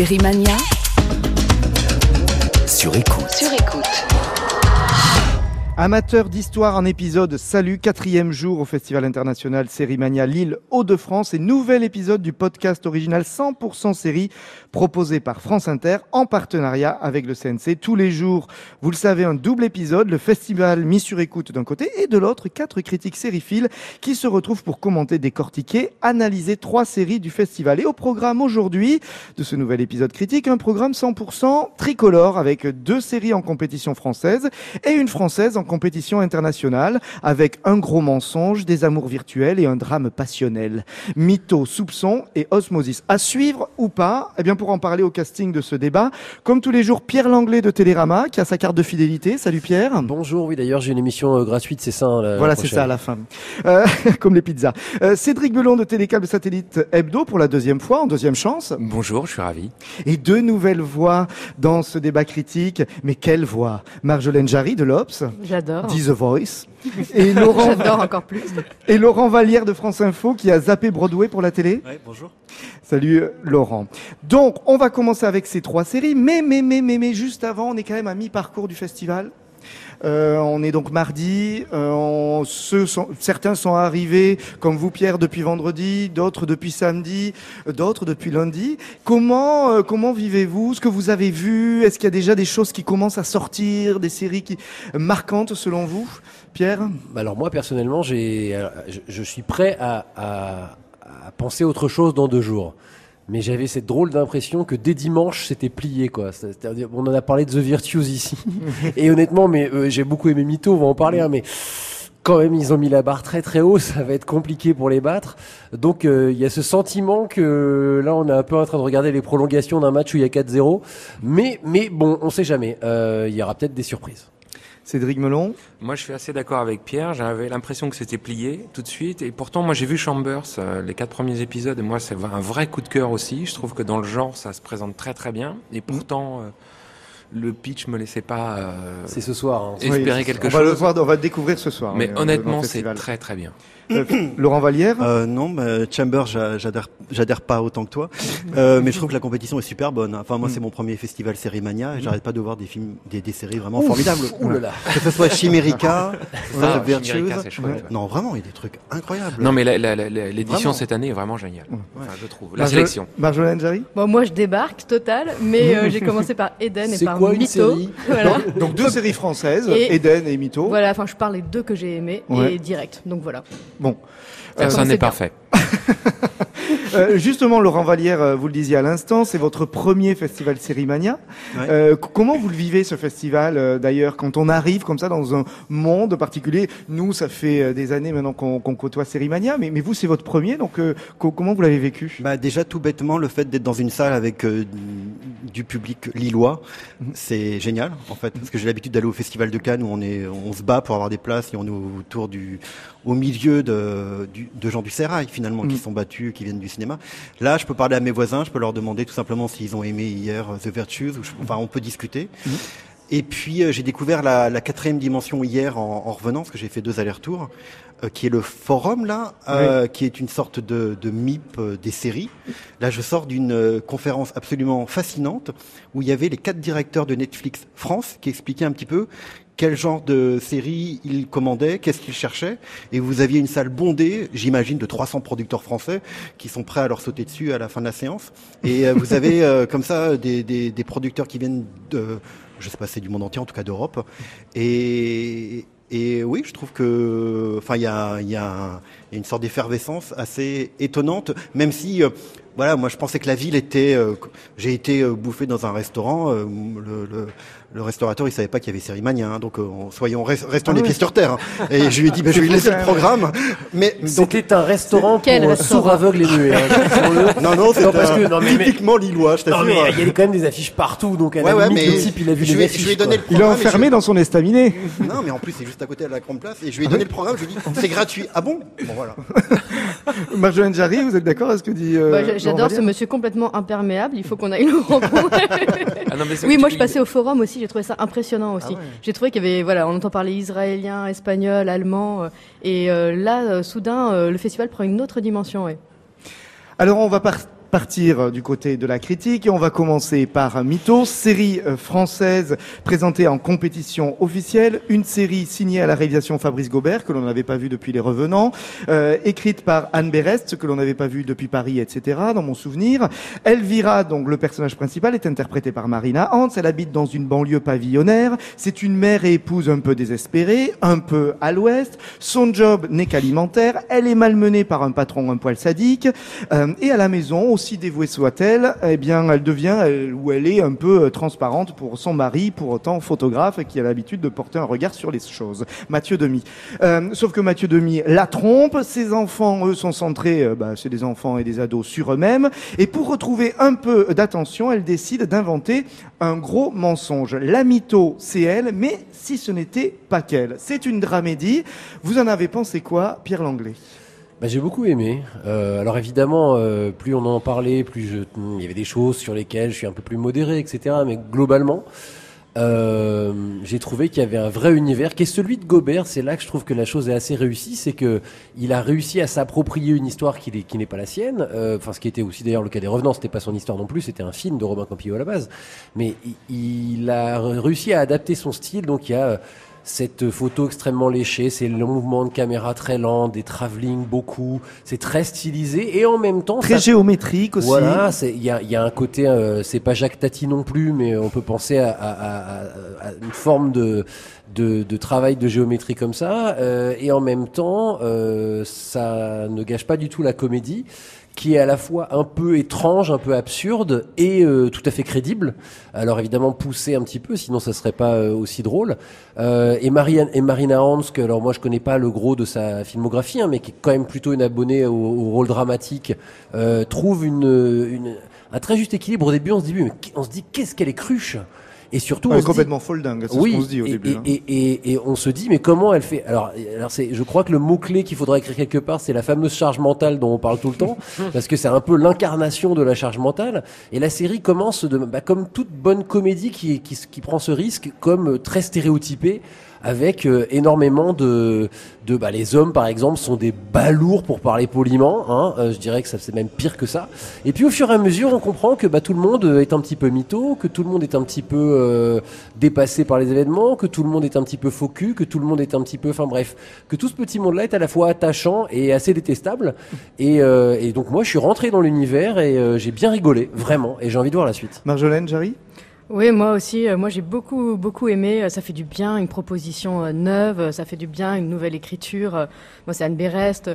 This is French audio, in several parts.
Série Mania. Sur écoute. Sur écoute. Amateurs d'histoire en épisode, salut, quatrième jour au Festival international Sérimania Lille Hauts-de-France et nouvel épisode du podcast original 100% série proposé par France Inter en partenariat avec le CNC. Tous les jours, vous le savez, un double épisode, le festival mis sur écoute d'un côté et de l'autre, quatre critiques sériphiles qui se retrouvent pour commenter, décortiquer, analyser trois séries du festival. Et au programme aujourd'hui de ce nouvel épisode critique, un programme 100% tricolore avec deux séries en compétition française et une française en compétition internationale avec un gros mensonge, des amours virtuels et un drame passionnel. Mytho, soupçon et osmosis. À suivre ou pas Eh bien, pour en parler au casting de ce débat, comme tous les jours, Pierre Langlais de Télérama qui a sa carte de fidélité. Salut Pierre. Bonjour, oui d'ailleurs j'ai une émission euh, gratuite, c'est ça hein, la- Voilà, c'est ça à la fin. Euh, comme les pizzas. Euh, Cédric Belon de Télécable Satellite Hebdo pour la deuxième fois, en deuxième chance. Bonjour, je suis ravi. Et deux nouvelles voix dans ce débat critique. Mais quelle voix? Marjolaine Jarry de l'Obs, J'adore. dit The Voice. Et Laurent, J'adore encore plus. et Laurent Vallière de France Info qui a zappé Broadway pour la télé. bonjour. Salut Laurent. Donc, on va commencer avec ces trois séries, mais, mais, mais, mais, mais, juste avant, on est quand même à mi-parcours du festival. Euh, on est donc mardi. euh, certains sont arrivés, comme vous Pierre, depuis vendredi, d'autres depuis samedi, euh, d'autres depuis lundi. Comment, comment vivez-vous Ce que vous avez vu? Est-ce qu'il y a déjà des choses qui commencent à sortir, des séries qui marquantes selon vous, Pierre? Alors moi personnellement, j'ai, je, suis prêt à penser autre chose dans deux jours. Mais j'avais cette drôle d'impression que dès dimanche, c'était plié, quoi. C'est-à-dire, on en a parlé de The Virtues ici. Et honnêtement, mais euh, j'ai beaucoup aimé Mytho, on va en parler, hein, mais quand même, ils ont mis la barre très très haut, ça va être compliqué pour les battre. Donc, euh, il y a ce sentiment que là, on est un peu en train de regarder les prolongations d'un match où il y a 4-0. Mais, mais bon, on sait jamais. Euh, Il y aura peut-être des surprises. Cédric Melon Moi, je suis assez d'accord avec Pierre. J'avais l'impression que c'était plié tout de suite. Et pourtant, moi, j'ai vu Chambers, euh, les quatre premiers épisodes. Et moi, c'est un vrai coup de cœur aussi. Je trouve que dans le genre, ça se présente très, très bien. Et pourtant, euh, le pitch me laissait pas euh, C'est ce soir. hein. espérer Oui, quelque on Va le chose. voir, on va le découvrir ce soir. Mais euh, dans honnêtement, c'est très, très bien. Euh, Laurent Vallière? Euh, non, bah, Chamber, j'a- j'adhère, j'adhère pas autant que toi, euh, mais je trouve que la compétition est super bonne. Enfin, moi, c'est mon premier festival Série Mania, et j'arrête pas de voir des films, des, des séries vraiment formidables. Ouh là là. Que ce soit Chimérica, Ah, The Virtues. Chimérica, c'est chouette, ouais. Non, vraiment, il y a des trucs incroyables. Non, mais la- la- la- la- l'édition Vraiment. cette année est vraiment géniale. Enfin, je trouve. La sélection. Marjolaine Jarry Bon, moi, je débarque total, mais euh, j'ai commencé par Eden et C'est par quoi une Mytho. série? Voilà. Donc deux séries françaises, Et- Eden et Mytho. Voilà, enfin, je parle des deux que j'ai aimés Ouais. et direct. Donc voilà. Bon. Personne commençait n'est parfait. Euh, justement, Laurent Vallière, euh, vous le disiez à l'instant, c'est votre premier festival Sérimania. Ouais. Euh, comment vous le vivez ce festival d'ailleurs quand on arrive comme ça dans un monde particulier? Nous, ça fait des années maintenant qu'on côtoie Sérimania, mais, mais vous, c'est votre premier, donc euh, co- comment vous l'avez vécu? Bah déjà tout bêtement le fait d'être dans une salle avec du public lillois, c'est génial en fait parce que j'ai l'habitude d'aller au festival de Cannes où on est on se bat pour avoir des places et on est autour du au milieu de du, de gens du Sérail finalement qui Mhm. sont battus qui viennent du cinéma. Là, je peux parler à mes voisins, je peux leur demander tout simplement s'ils ont aimé hier euh, The Virtues ou je- enfin on peut discuter. Et puis euh, j'ai découvert la, la quatrième dimension hier en, en revenant, parce que j'ai fait deux allers-retours, euh, qui est le forum là, euh, qui est une sorte de, de MIP des séries. Là, je sors d'une conférence absolument fascinante où il y avait les quatre directeurs de Netflix France qui expliquaient un petit peu quel genre de série ils commandaient, qu'est-ce qu'ils cherchaient, et vous aviez une salle bondée, j'imagine, de 300 producteurs français qui sont prêts à leur sauter dessus à la fin de la séance. Et euh, vous avez euh, comme ça des, producteurs qui viennent de, je sais pas, c'est du monde entier, en tout cas d'Europe. Et, oui, je trouve que, enfin, il y a, il il une sorte d'effervescence assez étonnante, même si, euh, voilà, moi je pensais que la ville était. J'ai été bouffé dans un restaurant. Le restaurateur, il savait pas qu'il y avait Sérimania, hein, donc euh, soyons res- restons les pieds sur terre. hein. Et je lui ai dit, ben, je vais lui laisser le programme. Mais donc, C'était un restaurant pour Quel euh, restaurant sourds, aveugles et muets. hein, non, non, c'est mais- typiquement lillois, je t'assure. il y a quand même des affiches partout, donc à Ouais, ouais, mais le type, il a vu je les vais- affiches. je lui ai donné quoi. le Il est je- enfermé dans son estaminet. Non, mais en plus, c'est juste à côté de la grande place. Et je lui ai donné le programme, je lui ai dit, c'est gratuit. Ah bon? Bon, voilà. Marjolaine Jarry, vous êtes d'accord à ce que dit euh, Bah, J'adore ce monsieur complètement imperméable. Il faut qu'on aille le rencontrer. Ah oui, moi je passais au forum aussi. J'ai trouvé ça impressionnant aussi. Ah ouais. J'ai trouvé qu'il y avait, voilà, on entend parler israélien, espagnol, allemand, euh, et euh, là, euh, soudain, euh, le festival prend une autre dimension. Ouais. Alors on va par- partir euh, du côté de la critique et on va commencer par Mythos, série euh, française présentée en compétition officielle, une série signée à la réalisation Fabrice Gobert que l'on n'avait pas vu depuis Les Revenants, euh, écrite par Anne Berest que l'on n'avait pas vu depuis Paris, etc. Dans mon souvenir, Elvira, donc le personnage principal, est interprété par Marina Hans. Elle habite dans une banlieue pavillonnaire. C'est une mère et épouse un peu désespérée, un peu à l'ouest. Son job n'est qu'alimentaire. Elle est malmenée par un patron un poil sadique. Euh, et à la maison, aussi dévouée soit-elle, eh bien, elle devient, ou elle est un peu euh, transparente pour son mari, pour autant photographe, qui a l'habitude de porter un regard sur les choses. Mathieu Demi. Euh, sauf que Mathieu Demi la trompe. Ses enfants, eux, sont centrés, euh, bah, c'est des enfants et des ados sur eux-mêmes. Et pour retrouver un peu d'attention, elle décide d'inventer un gros mensonge. La mytho, c'est elle, mais si ce n'était pas qu'elle. C'est une dramédie. Vous en avez pensé quoi, Pierre Langlais? Bah, j'ai beaucoup aimé. Euh, alors évidemment, euh, plus on en parlait, plus je, il y avait des choses sur lesquelles je suis un peu plus modéré, etc. Mais globalement, euh, j'ai trouvé qu'il y avait un vrai univers qui est celui de Gobert. C'est là que je trouve que la chose est assez réussie, c'est que il a réussi à s'approprier une histoire qui, n'est- qui n'est pas la sienne. Euh, Enfin, ce qui était aussi d'ailleurs le cas des Revenants, c'était pas son histoire non plus, c'était un film de Robin Campillo à la base. Mais il, il a réussi à adapter son style. Donc il y a euh, cette photo extrêmement léchée, c'est le mouvement de caméra très lent, des travelling beaucoup, c'est très stylisé et en même temps Très ça- géométrique aussi. voilà, il y a, y a un côté, euh, c'est pas Jacques Tati non plus, mais on peut penser à, à- à- à une forme de, de, de travail de géométrie comme ça, euh, et en même temps, euh, ça ne gâche pas du tout la comédie, qui est à la fois un peu étrange, un peu absurde et euh, tout à fait crédible. Alors évidemment poussé un petit peu, sinon ça serait pas euh, aussi drôle. Euh, et, et Marina Hans, que alors moi je connais pas le gros de sa filmographie, hein, mais qui est quand même plutôt une abonnée au, au rôle dramatique, euh, trouve une, une, un très juste équilibre. Au début, on se dit, mais on se dit qu'est-ce qu'elle est cruche? Et surtout, Ouais, on dit- complètement folle dingue, c'est oui, ce se dit au et, début. et, hein. et, et- on se dit, mais comment elle fait? Alors, alors c'est, je crois que le mot clé qu'il faudra écrire quelque part, c'est la fameuse charge mentale dont on parle tout le temps, parce que c'est un peu l'incarnation de la charge mentale. Et la série commence de, bah, comme toute bonne comédie qui, qui, qui prend ce risque, comme très stéréotypée avec euh, énormément de, de bah, les hommes par exemple sont des balourds pour parler poliment hein, euh, je dirais que ça c'est même pire que ça. Et puis au fur et à mesure on comprend que bah, tout le monde euh, est un petit peu mytho que tout le monde est un petit peu euh, dépassé par les événements que tout le monde est un petit peu faux cul que tout le monde est un petit peu enfin bref que tout ce petit monde là est à la fois attachant et assez détestable. Et, euh, et donc moi je suis rentré dans l'univers et euh, j'ai bien rigolé vraiment et j'ai envie de voir la suite. Marjolaine, Jarry? Oui, moi aussi. euh, Moi, j'ai beaucoup, beaucoup aimé. euh, Ça fait du bien, une proposition euh, neuve. Ça fait du bien, une nouvelle écriture. Moi, c'est Anne Berest.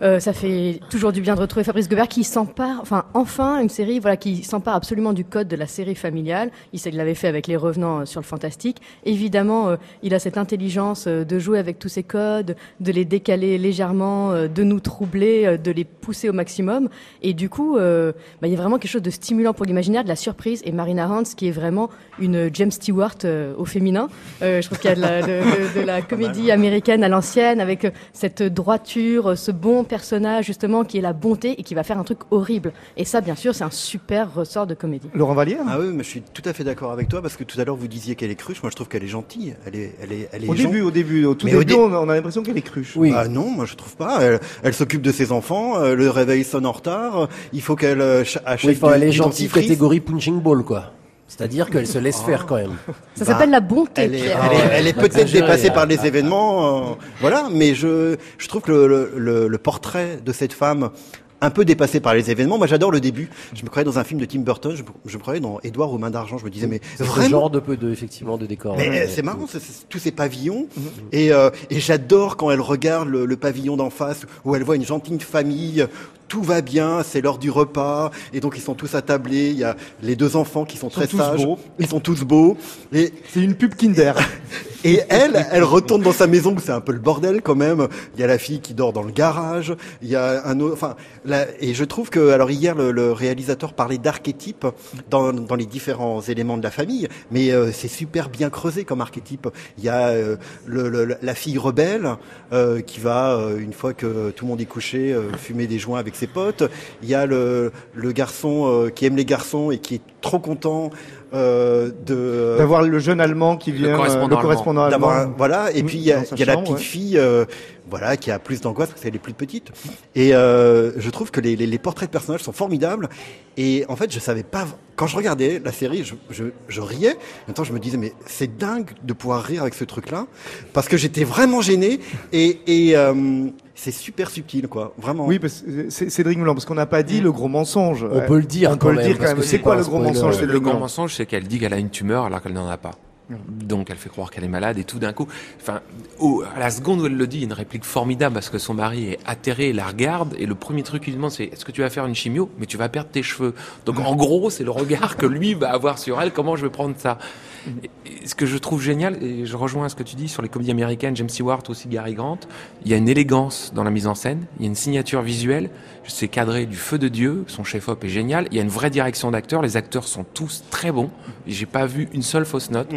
Euh, ça fait toujours du bien de retrouver Fabrice Gobert qui s'empare, enfin, enfin, une série, voilà, qui s'empare absolument du code de la série familiale. Il, il l'avait fait avec Les Revenants euh, sur le fantastique. Évidemment, euh, il a cette intelligence euh, de jouer avec tous ces codes, de les décaler légèrement, de nous troubler, de les pousser au maximum. Et du coup, euh, bah, il y a vraiment quelque chose de stimulant pour l'imaginaire, de la surprise. Et Marina Hans, qui est vraiment une James Stewart au féminin. Euh, je trouve qu'il y a de la, de, de- de la comédie américaine à l'ancienne, avec cette droiture, ce bon personnage justement qui est la bonté et qui va faire un truc horrible. Et ça, bien sûr, c'est un super ressort de comédie. Laurent Vallière Ah oui, mais je suis tout à fait d'accord avec toi parce que tout à l'heure vous disiez qu'elle est cruche. Moi, je trouve qu'elle est gentille. Elle est, elle est, elle est Au gen- début, au début, au tout Mais au début, dé- on a l'impression qu'elle est cruche. Oui. Ah non, moi je trouve pas. Elle, elle s'occupe de ses enfants. euh, le réveil sonne en retard. Il faut qu'elle euh, ch- achète oui, enfin, elle est gentille catégorie punching ball quoi c'est-à-dire qu'elle se laisse faire quand même Ça Bah, s'appelle la bonté, Elle est, Pierre. elle est, elle est Ah, peut-être dépassée hein. par les événements, euh, voilà. Mais je, je trouve que le, le- portrait de cette femme, un peu dépassée par les événements, moi j'adore le début. Je me croyais dans un film de Tim Burton, je, je me croyais dans Édouard aux mains d'argent. Je me disais mais C'est ce vraiment. genre de peu de effectivement de décor Mais ouais. euh, c'est marrant, c'est- c'est tous ces pavillons. Et, euh, et j'adore quand elle regarde le, le pavillon d'en face, où elle voit une gentille famille. Tout va bien, c'est l'heure du repas, et donc ils sont tous attablés. Il y a les deux enfants qui sont, très sages. beaux. Ils sont tous beaux. Et C'est une pub Kinder. et elle, elle retourne dans sa maison où c'est un peu le bordel quand même. Il y a la fille qui dort dans le garage. Il y a un autre, enfin, là, et je trouve que, alors hier, le, le réalisateur parlait d'archétypes dans, dans les différents éléments de la famille, mais euh, c'est super bien creusé comme archétype. Il y a euh, le, le- la fille rebelle euh, qui va, une fois que tout le monde est couché, fumer des joints avec ses potes. Il y a le, le garçon euh, qui aime les garçons et qui est trop content euh, de D'avoir le jeune allemand qui vient, euh, correspondant le allemand. correspondant allemand. d'avoir un- voilà et puis il y a, y la petite ouais. fille euh, voilà qui a plus d'angoisse parce qu'elle est plus petite et euh, je trouve que les, les, les portraits de personnages sont formidables et en fait je savais pas quand je regardais la série je, je, je riais en même temps je me disais mais c'est dingue de pouvoir rire avec ce truc là parce que j'étais vraiment gêné et, et c'est super subtil quoi vraiment Oui, parce que c'est Cédric Moulin, parce qu'on n'a pas dit le gros mensonge. On peut le dire On quand peut le dire quand parce même. que C'est quoi le gros mensonge Le Moulin mensonge, c'est qu'elle dit qu'elle a une tumeur alors qu'elle n'en a pas. Donc elle fait croire qu'elle est malade et tout d'un coup, enfin, au- à la seconde où elle le dit, il y a une réplique formidable parce que son mari est atterré, la regarde et le premier truc qu'il demande c'est est-ce que tu vas faire une chimio? Mais tu vas perdre tes cheveux. Donc en gros, c'est le regard que lui va avoir sur elle. Comment je vais prendre ça? Et- Ce que je trouve génial et je rejoins ce que tu dis sur les comédies américaines, James Stewart aussi Gary Grant, il y a une élégance dans la mise en scène, il y a une signature visuelle. C'est cadré du feu de Dieu, son chef-op est génial. Il y a une vraie direction d'acteurs, les acteurs sont tous très bons. J'ai pas vu une seule fausse note.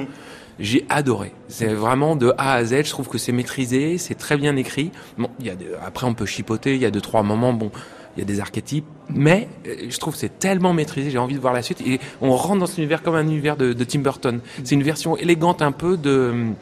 J'ai adoré. C'est vraiment de A à Z. Je trouve que c'est maîtrisé, c'est très bien écrit. Bon, il y a des- après on peut chipoter. Il y a deux trois moments. Bon, il y a des archétypes, mais euh, je trouve c'est tellement maîtrisé. J'ai envie de voir la suite. Et on rentre dans cet univers comme un univers de, de Tim Burton. C'est une version élégante un peu de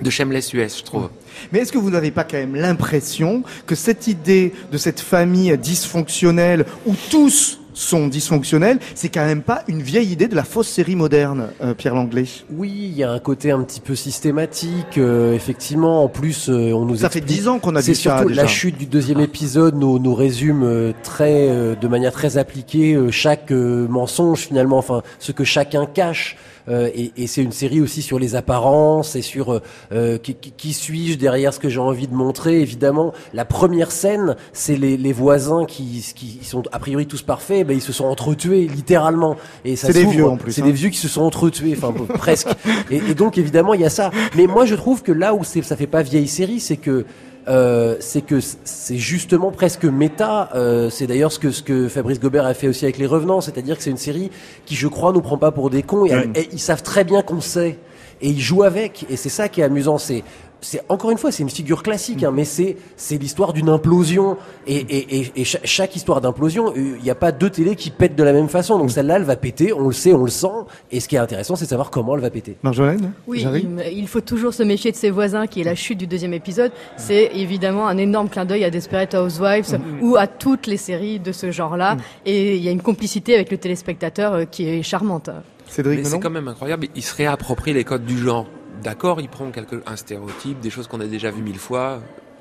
de Shameless US, je trouve. Mais est-ce que vous n'avez pas quand même l'impression que cette idée de cette famille dysfonctionnelle où tous sont dysfonctionnels, c'est quand même pas une vieille idée de la fausse série moderne, euh, Pierre Langlais Oui, il y a un côté un petit peu systématique, euh, effectivement. En plus, euh, on nous Ça fait dix ans qu'on a C'est vu ça déjà. la chute du deuxième épisode nous, nous résume euh, très, euh, de manière très appliquée euh, chaque euh, mensonge finalement, enfin ce que chacun cache. Euh, et et c'est une série aussi sur les apparences et sur euh, euh, qui, qui- qui suis-je derrière ce que j'ai envie de montrer. Évidemment, la première scène, c'est les, les voisins qui, qui sont a priori tous parfaits, ben ils se sont entretués littéralement. Et ça C'est des vieux, en plus, C'est hein. des vieux qui se sont entretués, enfin presque. Et, et donc évidemment il y a ça. Mais moi je trouve que là où ça fait pas vieille série, c'est que euh, c'est que c'est justement presque méta. Euh, c'est d'ailleurs ce que ce que Fabrice Gobert a fait aussi avec les Revenants, c'est-à-dire que c'est une série qui, je crois, nous prend pas pour des cons. Et, Ouais. et ils savent très bien qu'on sait. Et ils jouent avec. Et c'est ça qui est amusant. C'est c'est encore une fois, c'est une figure classique, hein, mais c'est c'est l'histoire d'une implosion. Et, et, et, et cha- chaque histoire d'implosion, il n'y a pas deux télés qui pètent de la même façon. Donc celle-là, elle va péter. On le sait, on le sent. Et ce qui est intéressant, c'est de savoir comment elle va péter. Marjolaine Oui, il, faut toujours se méfier de ses voisins, qui est la chute du deuxième épisode. C'est évidemment un énorme clin d'œil à Desperate Housewives ou à toutes les séries de ce genre-là. Et il y a une complicité avec le téléspectateur euh, qui est charmante. Cédric c'est quand même incroyable. Il se réapproprie les codes du genre. D'accord, il prend quelque, un stéréotype, des choses qu'on a déjà vues mille fois,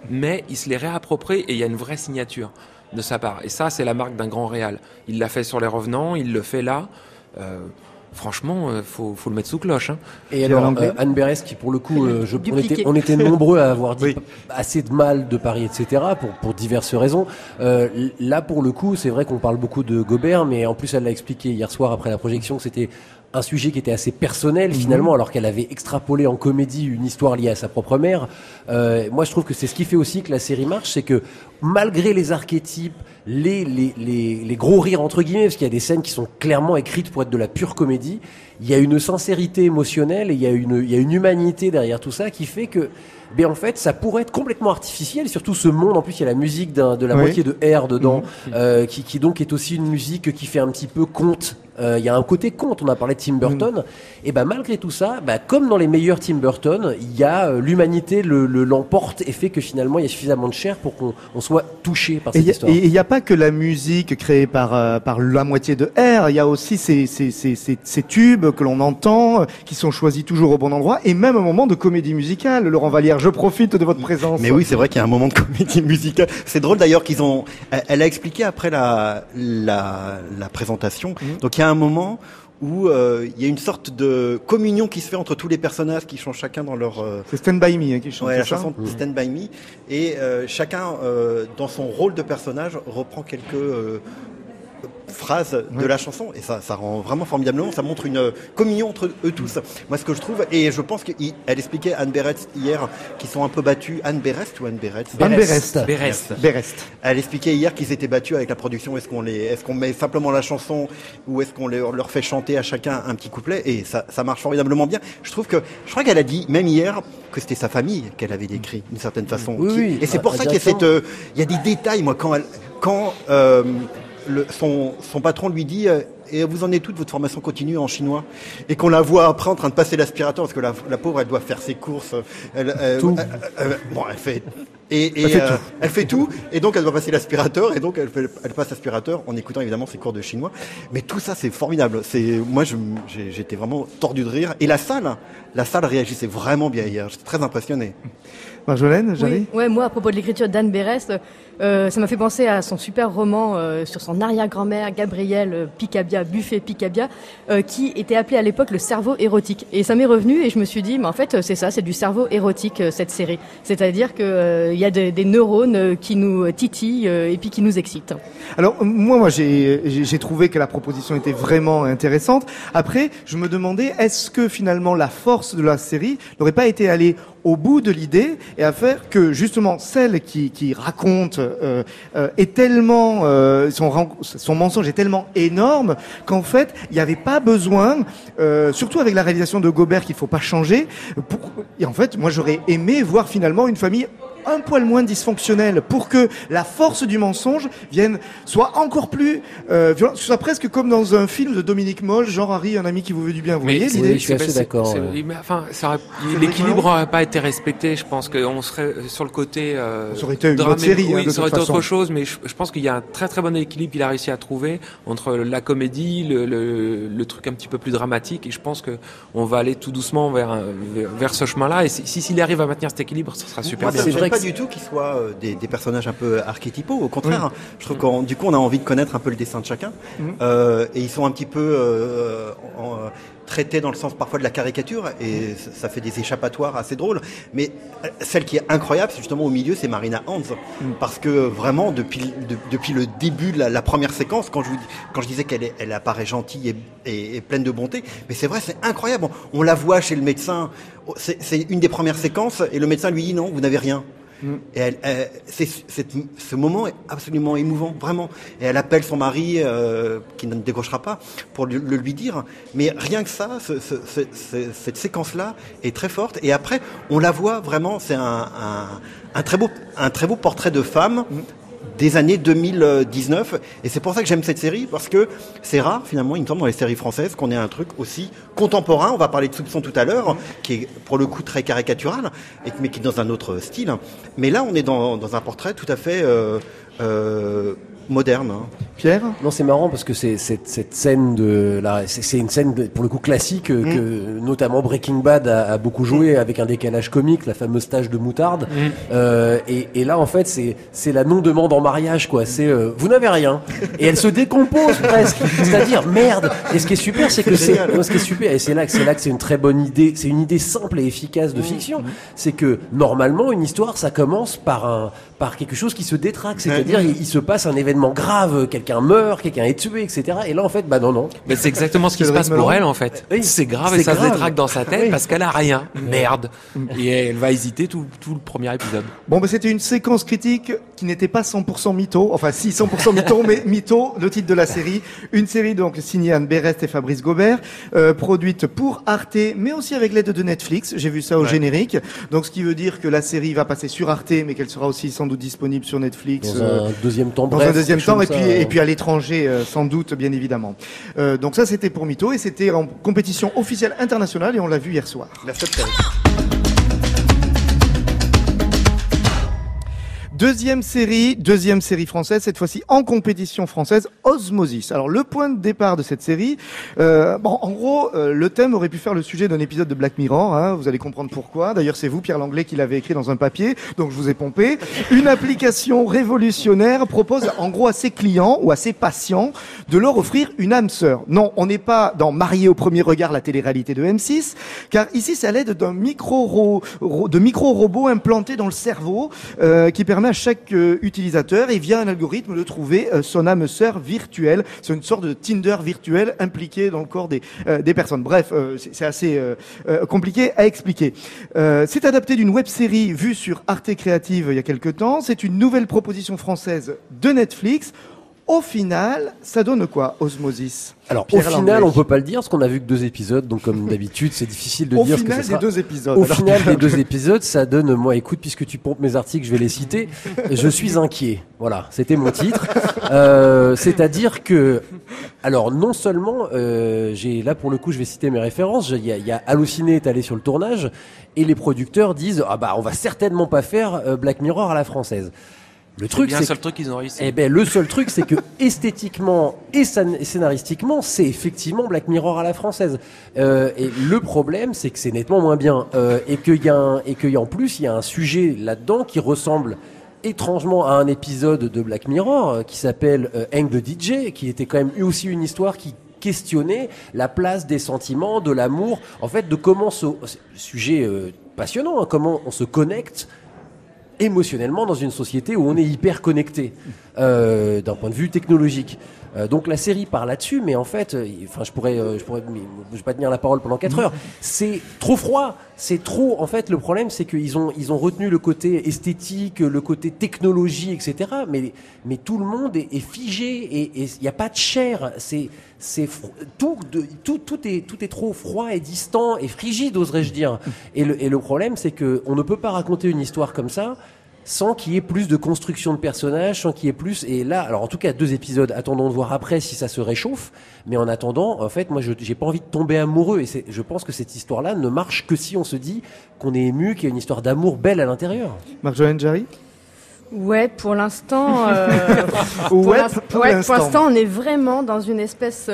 mais il se les réapproprie et il y a une vraie signature de sa part. Et ça, c'est la marque d'un grand réal. Il l'a fait sur Les Revenants, il le fait là. Euh, franchement, euh, faut, faut le mettre sous cloche. Hein. Et alors, euh, Anne Berès, qui pour le coup, euh, je, on, était, on était nombreux à avoir dit Oui. assez de mal de Paris, etc., pour, pour diverses raisons. Euh, là, pour le coup, c'est vrai qu'on parle beaucoup de Gobert, mais en plus, elle l'a expliqué hier soir après la projection que c'était un sujet qui était assez personnel finalement, alors qu'elle avait extrapolé en comédie une histoire liée à sa propre mère. Euh, moi, je trouve que c'est ce qui fait aussi que la série marche, c'est que malgré les archétypes, les, les, les, les gros rires entre guillemets, parce qu'il y a des scènes qui sont clairement écrites pour être de la pure comédie, il y a une sincérité émotionnelle et il y a une, il y a une humanité derrière tout ça qui fait que, ben en fait, ça pourrait être complètement artificiel. Et surtout ce monde, en plus, il y a la musique de la Oui. moitié de R dedans, euh, qui, qui donc est aussi une musique qui fait un petit peu conte. Euh, Il y a un côté conte. On a parlé de Tim Burton. Et ben malgré tout ça, ben, comme dans les meilleurs Tim Burton, il y a euh, l'humanité le le- l'emporte et fait que finalement il y a suffisamment de chair pour qu'on on soit touché par Et cette il histoire. n'y a, pas que la musique créée par, euh, par la moitié de R, il y a aussi ces, ces, ces, ces, ces tubes que l'on entend, qui sont choisis toujours au bon endroit, et même un moment de comédie musicale. Laurent Vallière, je profite de votre présence. Mais oui, c'est vrai qu'il y a un moment de comédie musicale. C'est drôle d'ailleurs qu'ils ont. Elle a expliqué après la la, la présentation. Donc il y a un moment où euh, il y a une sorte de communion qui se fait entre tous les personnages qui sont chacun dans leur euh, C'est Stand By Me hein, qui chante ouais, la ça. chanson Stand by Me et euh, chacun dans son rôle de personnage reprend quelques phrases de Ouais. la chanson et ça, ça rend vraiment formidablement ça montre une euh, communion entre eux tous moi ce que je trouve et je pense qu'elle expliquait Anne Berest hier qu'ils sont un peu battus Anne Berest ou Anne Berest? Anne Berest. Berest. Berest. elle expliquait hier qu'ils étaient battus avec la production. Est-ce qu'on les, est-ce qu'on met simplement la chanson ou est-ce qu'on leur, leur fait chanter à chacun un petit couplet? Et ça, ça marche formidablement bien. Je trouve que, je crois qu'elle a dit même hier que c'était sa famille qu'elle avait décrit d'une certaine façon. Oui, Qui- oui, et c'est pour ah, ça qu'il y a cette, euh, il y a des détails. Moi, quand elle, quand euh, le, son, son patron lui dit euh, et vous en êtes toute votre formation continue en chinois? Et qu'on la voit après en train de passer l'aspirateur parce que la, la pauvre elle doit faire ses courses elle, elle- Tout. elle- elle- bon elle fait et, et, Elle fait euh, tout. elle fait tout. Et donc elle doit passer l'aspirateur. Et donc elle, fait, elle passe l'aspirateur en écoutant évidemment ses cours de chinois. Mais tout ça c'est formidable. C'est moi j'étais vraiment tordu de rire. Et la salle la salle réagissait vraiment bien hier. J'étais très impressionné. Marjolaine, Oui, ouais, moi, à propos de l'écriture d'Anne Berest, euh, ça m'a fait penser à son super roman euh, sur son arrière-grand-mère, Gabrielle Picabia, Buffet Picabia, euh, qui était appelé à l'époque le cerveau érotique. Et ça m'est revenu et je me suis dit, mais en fait, c'est ça, c'est du cerveau érotique, cette série. C'est-à-dire qu'il y a des, neurones euh, qui nous titillent euh, et puis qui nous excitent. Alors moi, moi j'ai trouvé que la proposition était vraiment intéressante. Après, je me demandais est-ce que finalement la force de la série n'aurait pas été aller au bout de l'idée et à faire que justement celle qui, raconte euh, euh, est tellement euh, son, mensonge est tellement énorme qu'en fait il n'y avait pas besoin, euh, surtout avec la réalisation de Gobert qu'il faut pas changer. Et en fait, moi j'aurais aimé voir finalement une famille un poil moins dysfonctionnelle pour que la force du mensonge vienne soit encore plus euh, violente, soit presque comme dans un film de Dominique Moll, genre Harry, un ami qui vous veut du bien. Vous Mais voyez c'est- l'idée je suis assez c'est- d'accord, mais Enfin, ça aurait- C'est l'équilibre n'aurait pas été respecté. Je pense qu'on serait sur le côté. Euh, Ça aurait été une drame- autre série, Oui, hein, de ça aurait été autre chose, mais je, je pense qu'il y a un très très bon équilibre qu'il a réussi à trouver entre la comédie, le, le, le truc un petit peu plus dramatique. Et je pense que on va aller tout doucement vers vers, vers ce chemin-là. Et si si- s'il arrive à maintenir cet équilibre, ce sera super Moi, bien. C'est vrai pas du tout qu'ils soient euh, des, des personnages un peu archétypaux. Au contraire, je trouve qu'on du coup on a envie de connaître un peu le dessin de chacun. Euh, et ils sont un petit peu euh, en- traités dans le sens parfois de la caricature et ça- ça fait des échappatoires assez drôles. Mais celle qui est incroyable, c'est justement au milieu, c'est Marina Hans, parce que vraiment depuis de- depuis le début de la, la première séquence, quand je vous dis- quand je disais qu'elle elle apparaît gentille et, et- et pleine de bonté, mais c'est vrai, c'est incroyable. On, on la voit chez le médecin. Oh, c'est une des premières séquences et le médecin lui dit non, vous n'avez rien. Et c'est- ce moment est absolument émouvant, vraiment. Et elle appelle son mari, euh, qui ne décrochera pas, pour le, lui dire. Mais rien que ça, ce- ce- ce- ce- cette séquence-là est très forte. Et après, on la voit vraiment. C'est un très beau portrait de femme. Des années 2019 et c'est pour ça que j'aime cette série parce que c'est rare finalement il me semble dans les séries françaises qu'on ait un truc aussi contemporain. On va parler de soupçon tout à l'heure qui est pour le coup très caricatural mais qui est dans un autre style. Mais là on est dans, dans un portrait tout à fait euh, euh, moderne hein. Pierre? Non, c'est marrant parce que c'est cette, cette scène de là, c'est une scène de- pour le coup classique euh, que notamment Breaking Bad a, a beaucoup joué avec un décalage comique, la fameuse tâche de moutarde. Euh, et, et là, en fait, c'est c'est la non demande en mariage quoi. C'est euh, vous n'avez rien et elle se décompose presque. C'est-à-dire merde. Et ce qui est super, c'est que c'est ce qui est super et c'est là que c'est là que c'est une très bonne idée. C'est une idée simple et efficace de fiction. C'est que normalement une histoire ça commence par un par quelque chose qui se détraque. C'est-à-dire il, il se passe un événement grave, quelqu'un meurt, quelqu'un est tué, etc. Et là en fait, bah non non. Mais c'est exactement ce qui se passe pour elle en fait. Oui, c'est grave et ça se grave. détraque dans sa tête Oui. parce qu'elle a rien. Merde. Et elle va hésiter tout, tout le premier épisode. Bon, ben, c'était une séquence critique qui n'était pas 100% mytho. Enfin, si, 100% mytho, mais mytho, le titre de la série. Une série, donc, signée Anne Berest et Fabrice Gobert, euh, produite pour Arte, mais aussi avec l'aide de Netflix. J'ai vu ça au générique. Donc, ce qui veut dire que la série va passer sur Arte, mais qu'elle sera aussi sans doute disponible sur Netflix. Dans euh, un deuxième temps, dans bref, un deuxième temps et puis ça, et euh. puis à l'étranger euh, sans doute bien évidemment. Euh, donc ça c'était pour Mytho et c'était en compétition officielle internationale et on l'a vu hier soir. la Deuxième série, deuxième série française, cette fois-ci en compétition française, Osmosis. Alors le point de départ de cette série, euh, bon, en gros, euh, le thème aurait pu faire le sujet d'un épisode de Black Mirror. Hein, vous allez comprendre pourquoi. D'ailleurs, c'est vous, Pierre Langlais, qui l'avez écrit dans un papier, donc je vous ai pompé. Une application révolutionnaire propose en gros à ses clients ou à ses patients de leur offrir une âme sœur. Non, on n'est pas dans Marié au premier regard, la télé-réalité de M6, car ici c'est à l'aide d'un micro ro- ro- de micro-robots implantés dans le cerveau euh, qui permet à chaque euh, utilisateur et via un algorithme de trouver euh, son âme sœur virtuelle. C'est une sorte de Tinder virtuel impliqué dans le corps des, euh, personnes. Bref, c'est assez compliqué à expliquer. C'est adapté d'une web série vue sur Arte Créative il y a quelque temps. C'est une nouvelle proposition française de Netflix. Au final, ça donne quoi, Osmosis? Alors Pierre au final, on peut pas le dire parce qu'on a vu que deux épisodes, donc comme d'habitude, c'est difficile de Au dire ce que final ça des sera. deux épisodes. Au Alors, final des deux épisodes, ça donne, moi, écoute, puisque tu pompes mes articles, je vais les citer. je suis inquiet. Voilà, c'était mon titre. Euh, C'est-à-dire que, alors non seulement, euh, j'ai là pour le coup, je vais citer mes références. Il y a, y a Halluciné est allé sur le tournage et les producteurs disent ah bah on va certainement pas faire euh, Black Mirror à la française. Le truc, c'est le seul truc qu'ils ont réussi. eh ben, le seul truc, c'est que esthétiquement et scénaristiquement, c'est effectivement Black Mirror à la française. Euh, et le problème, c'est que c'est nettement moins bien. Euh, et qu'il y a un, et qu'il en plus, il y a un sujet là-dedans qui ressemble étrangement à un épisode de Black Mirror euh, qui s'appelle euh, Hang the DJ, qui était quand même aussi une histoire qui questionnait la place des sentiments, de l'amour, en fait, de comment ce sujet euh, passionnant, hein, comment on se connecte émotionnellement dans une société où on est hyper connecté euh, d'un point de vue technologique. Euh, donc la série part là-dessus, mais en fait, euh, enfin je pourrais, euh, je pourrais, je vais pas tenir la parole pendant 4 heures. C'est trop froid, c'est trop. En fait, le problème, c'est qu'ils ont, ils ont retenu le côté esthétique, le côté technologie, etc. Mais, mais tout le monde est, est figé et il n'y a pas de chair. C'est, c'est tout, de- tout, tout est, tout est trop froid et distant et frigide, oserais-je dire. Et le, et le problème, c'est que on ne peut pas raconter une histoire comme ça sans qu'il y ait plus de construction de personnages, sans qu'il y ait plus. Et là, alors en tout cas, deux épisodes. Attendons de voir après si ça se réchauffe. Mais en attendant, en fait, moi, je j'ai pas envie de tomber amoureux. Et c'est- je pense que cette histoire-là ne marche que si on se dit qu'on est ému, qu'il y a une histoire d'amour belle à l'intérieur. Marjolaine Jarry Ouais, pour l'instant. euh, pour Ouais, ouais, l'instant. pour l'instant, on est vraiment dans une espèce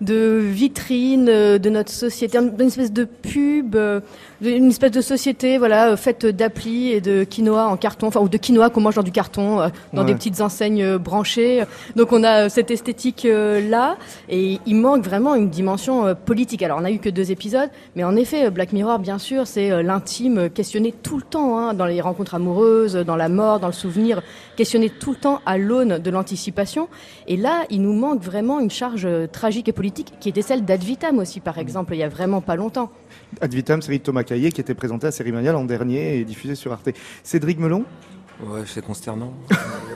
de vitrine euh, de notre société, une espèce de pub, euh, une espèce de société, voilà, euh, faite d'applis et de quinoa en carton, enfin ou de quinoa qu'on mange dans du carton, euh, dans Ouais. des petites enseignes euh, branchées. Donc on a cette esthétique là, et il manque vraiment une dimension politique. Alors on a eu que deux épisodes, mais en effet, Black Mirror, bien sûr, c'est l'intime questionné tout le temps, hein, dans les rencontres amoureuses, dans la mort, dans le souvenir, questionné tout le temps à l'aune de l'anticipation. Et là, il nous manque vraiment une charge tragique et politique, qui était celle d'Ad Vitam aussi, par exemple, il y a vraiment pas longtemps. Ad vitam, série de Thomas Caillé qui était présentée à Série Mania l'an dernier et diffusée sur Arte. Cédric Melon? Ouais, c'est consternant.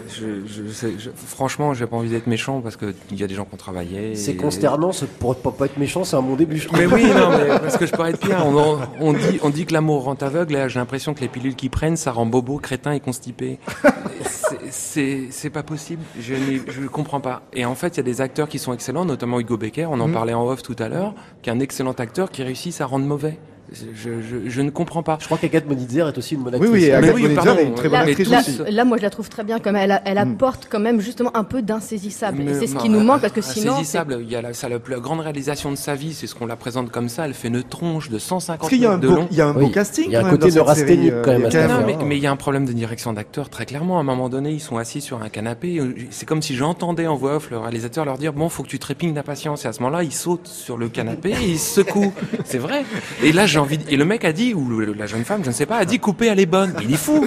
Je, je, sais- je- franchement, j'ai pas envie d'être méchant parce que il y a des gens qui ont travaillé. C'est et- consternant, c'est- pour pas, pas être méchant, c'est un bon début, je trouve. Mais oui, non, mais parce que je pourrais être pire. On, on- on dit, on dit que l'amour rend aveugle. Là, j'ai l'impression que les pilules qu'ils prennent, ça rend bobo, crétin et constipé. C'est- pas possible. Je ne comprends pas. Et en fait, il y a des acteurs qui sont excellents, notamment Hugo Becker. On en Mhm. parlait en off tout à l'heure, qui est un excellent acteur qui réussit à rendre mauvais. Je, je, je ne comprends pas. Je crois qu'Agathe Monitzer est aussi une bonne Oui, actrice. oui, Mais Agathe oui, pardon, est une très bonne là, actrice là, aussi. là, moi, je la trouve très bien, comme elle, a- elle Mm. apporte quand même justement un peu d'insaisissable. Et c'est ce qui nous manque, parce que ah, sinon... c'est- Insaisissable. Il y a la, ça, la plus grande réalisation de sa vie, c'est ce qu'on la présente comme ça. Elle fait une tronche de 150 Parce qu'il y a un mètres de beau, long. il y a un beau Oui, casting. il y a un côté neurasthénique série, euh, quand même ça. Non, mais mais il y a un problème de direction d'acteur très clairement. À un moment donné, ils sont assis sur un canapé. C'est comme si j'entendais en voix off le réalisateur leur dire bon, faut que tu trépignes d'impatience. Et à ce moment-là, ils sautent sur le canapé et ils se secouent. C'est vrai. Et là, Et le mec a dit ou la jeune femme, je ne sais pas, a dit couper, elle est bonne. Il est fou.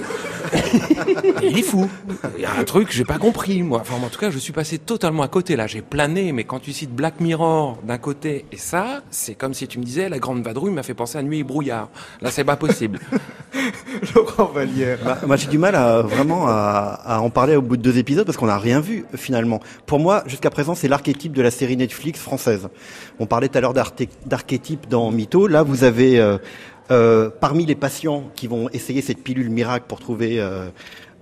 Il est fou. Il y a un truc, j'ai pas compris, moi. Enfin, en tout cas, je suis passé totalement à côté, là. J'ai plané, mais quand tu cites Black Mirror d'un côté et ça, c'est comme si tu me disais, la grande vadrouille m'a fait penser à Nuit et brouillard. Là, c'est pas possible. Laurent Vallière. Bah, moi, j'ai du mal à vraiment à, à en parler au bout de deux épisodes parce qu'on n'a rien vu finalement. Pour moi, jusqu'à présent, c'est l'archétype de la série Netflix française. On parlait tout à l'heure d'archétype dans Mytho. Là, vous avez euh, euh, parmi les patients qui vont essayer cette pilule miracle pour trouver euh,